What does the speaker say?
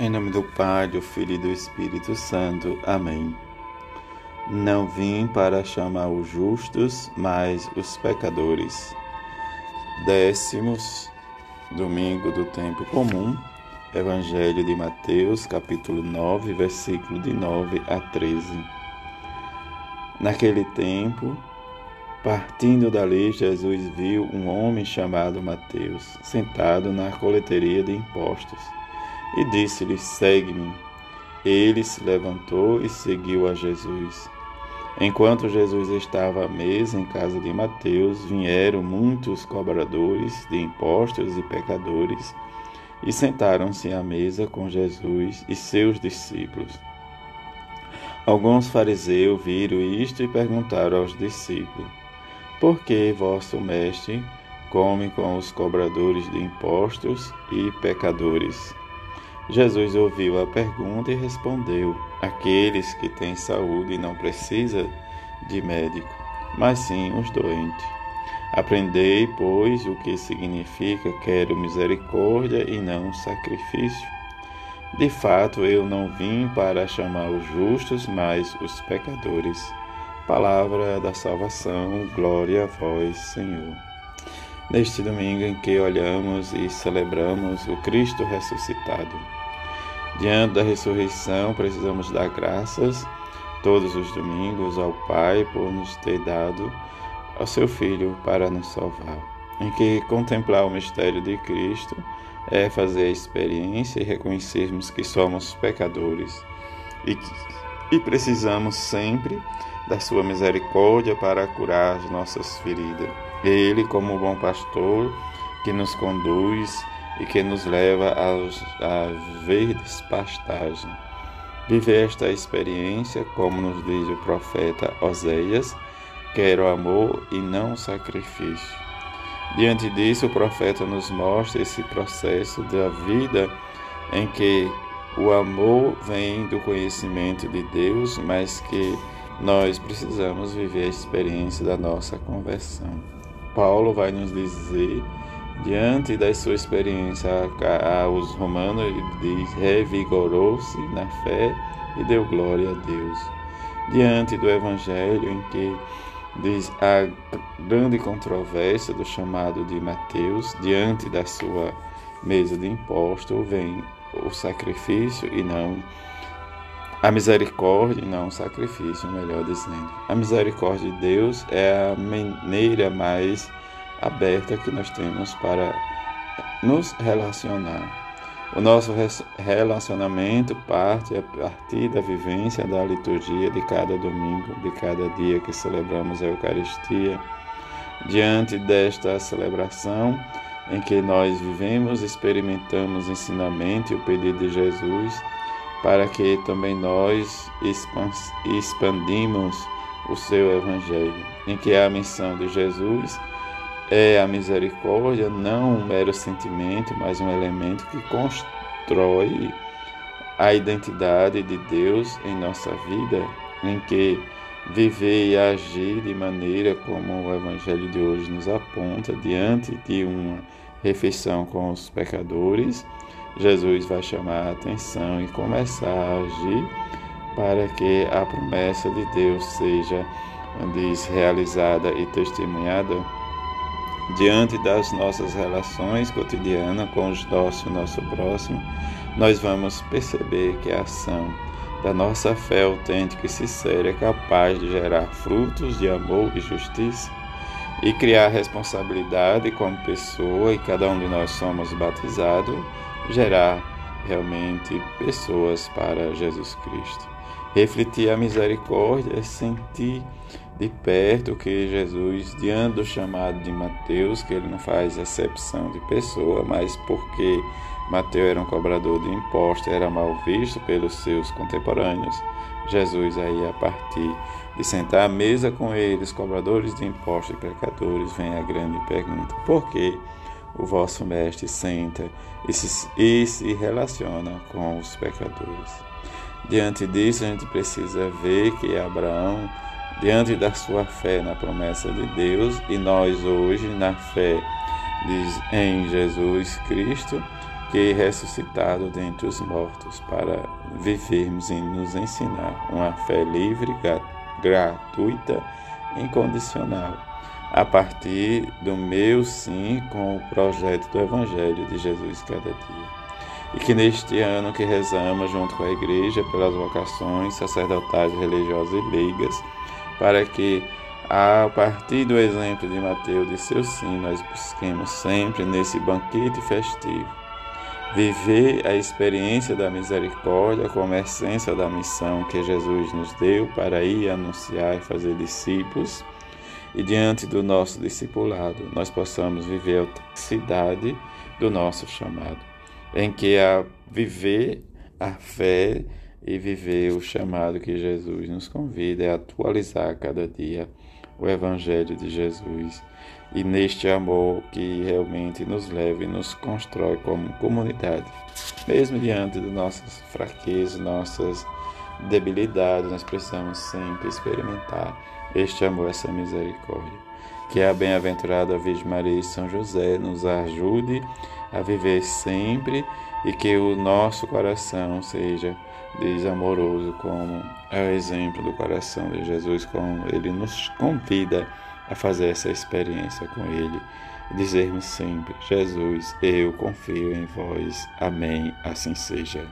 Em nome do Pai, do Filho e do Espírito Santo. Amém. Não vim para chamar os justos, mas os pecadores. Décimos, domingo do tempo comum, Evangelho de Mateus, capítulo 9, versículo de 9 a 13. Naquele tempo, partindo dali, Jesus viu um homem chamado Mateus, sentado na coleteria de impostos e disse-lhe: Segue-me. Ele se levantou e seguiu a Jesus. Enquanto Jesus estava à mesa em casa de Mateus, vieram muitos cobradores de impostos e pecadores e sentaram-se à mesa com Jesus e seus discípulos. Alguns fariseus viram isto e perguntaram aos discípulos: Por que vosso mestre come com os cobradores de impostos e pecadores? Jesus ouviu a pergunta e respondeu: Aqueles que têm saúde não precisam de médico, mas sim os doentes. Aprendei, pois, o que significa quero misericórdia e não sacrifício. De fato, eu não vim para chamar os justos, mas os pecadores. Palavra da salvação, glória a vós, Senhor. Neste domingo em que olhamos e celebramos o Cristo ressuscitado, Diante da ressurreição, precisamos dar graças todos os domingos ao Pai por nos ter dado ao seu Filho para nos salvar. Em que contemplar o mistério de Cristo é fazer a experiência e reconhecermos que somos pecadores e, que, e precisamos sempre da sua misericórdia para curar as nossas feridas. Ele, como bom pastor, que nos conduz e que nos leva aos, a verdes pastagens. Viver esta experiência, como nos diz o profeta Oséias, quero amor e não sacrifício. Diante disso, o profeta nos mostra esse processo da vida em que o amor vem do conhecimento de Deus, mas que nós precisamos viver a experiência da nossa conversão. Paulo vai nos dizer Diante da sua experiência aos romanos, ele revigorou-se na fé e deu glória a Deus. Diante do evangelho, em que diz a grande controvérsia do chamado de Mateus, diante da sua mesa de imposto, vem o sacrifício e não a misericórdia não o sacrifício, melhor dizendo. A misericórdia de Deus é a maneira mais aberta que nós temos para nos relacionar. O nosso relacionamento parte a partir da vivência da liturgia de cada domingo, de cada dia que celebramos a Eucaristia. Diante desta celebração, em que nós vivemos, experimentamos o ensinamento e o pedido de Jesus, para que também nós expandimos o seu Evangelho, em que a missão de Jesus é a misericórdia não um mero sentimento, mas um elemento que constrói a identidade de Deus em nossa vida, em que viver e agir de maneira como o Evangelho de hoje nos aponta, diante de uma refeição com os pecadores, Jesus vai chamar a atenção e começar a agir para que a promessa de Deus seja diz, realizada e testemunhada diante das nossas relações cotidianas com os nossos, o nosso próximo, nós vamos perceber que a ação da nossa fé autêntica e sincera é capaz de gerar frutos de amor e justiça e criar responsabilidade como pessoa, e cada um de nós somos batizados, gerar realmente pessoas para Jesus Cristo. Refletir a misericórdia é sentir de perto que Jesus, diante do chamado de Mateus, que ele não faz exceção de pessoa, mas porque Mateus era um cobrador de impostos, era mal visto pelos seus contemporâneos, Jesus aí a partir de sentar à mesa com eles, cobradores de impostos e pecadores, vem a grande pergunta: por que o vosso mestre senta e se, e se relaciona com os pecadores? Diante disso, a gente precisa ver que Abraão diante da sua fé na promessa de Deus e nós hoje na fé em Jesus Cristo que ressuscitado dentre os mortos para vivermos e nos ensinar uma fé livre, gratuita, incondicional, a partir do meu sim com o projeto do Evangelho de Jesus cada dia. E que neste ano que rezamos junto com a Igreja pelas vocações sacerdotais, religiosas e leigas, para que a partir do exemplo de Mateus de seu sim, nós busquemos sempre nesse banquete festivo viver a experiência da misericórdia como essência da missão que Jesus nos deu para ir anunciar e fazer discípulos. E diante do nosso discipulado, nós possamos viver a autenticidade do nosso chamado, em que a viver a fé e viver o chamado que Jesus nos convida é atualizar cada dia o Evangelho de Jesus e neste amor que realmente nos leva e nos constrói como comunidade. Mesmo diante de nossas fraquezas, nossas debilidades, nós precisamos sempre experimentar este amor, essa misericórdia. Que a bem-aventurada Virgem Maria e São José nos ajude a viver sempre e que o nosso coração seja desamoroso, como é o exemplo do coração de Jesus, como ele nos convida a fazer essa experiência com Ele dizermos sempre: Jesus, eu confio em vós. Amém. Assim seja.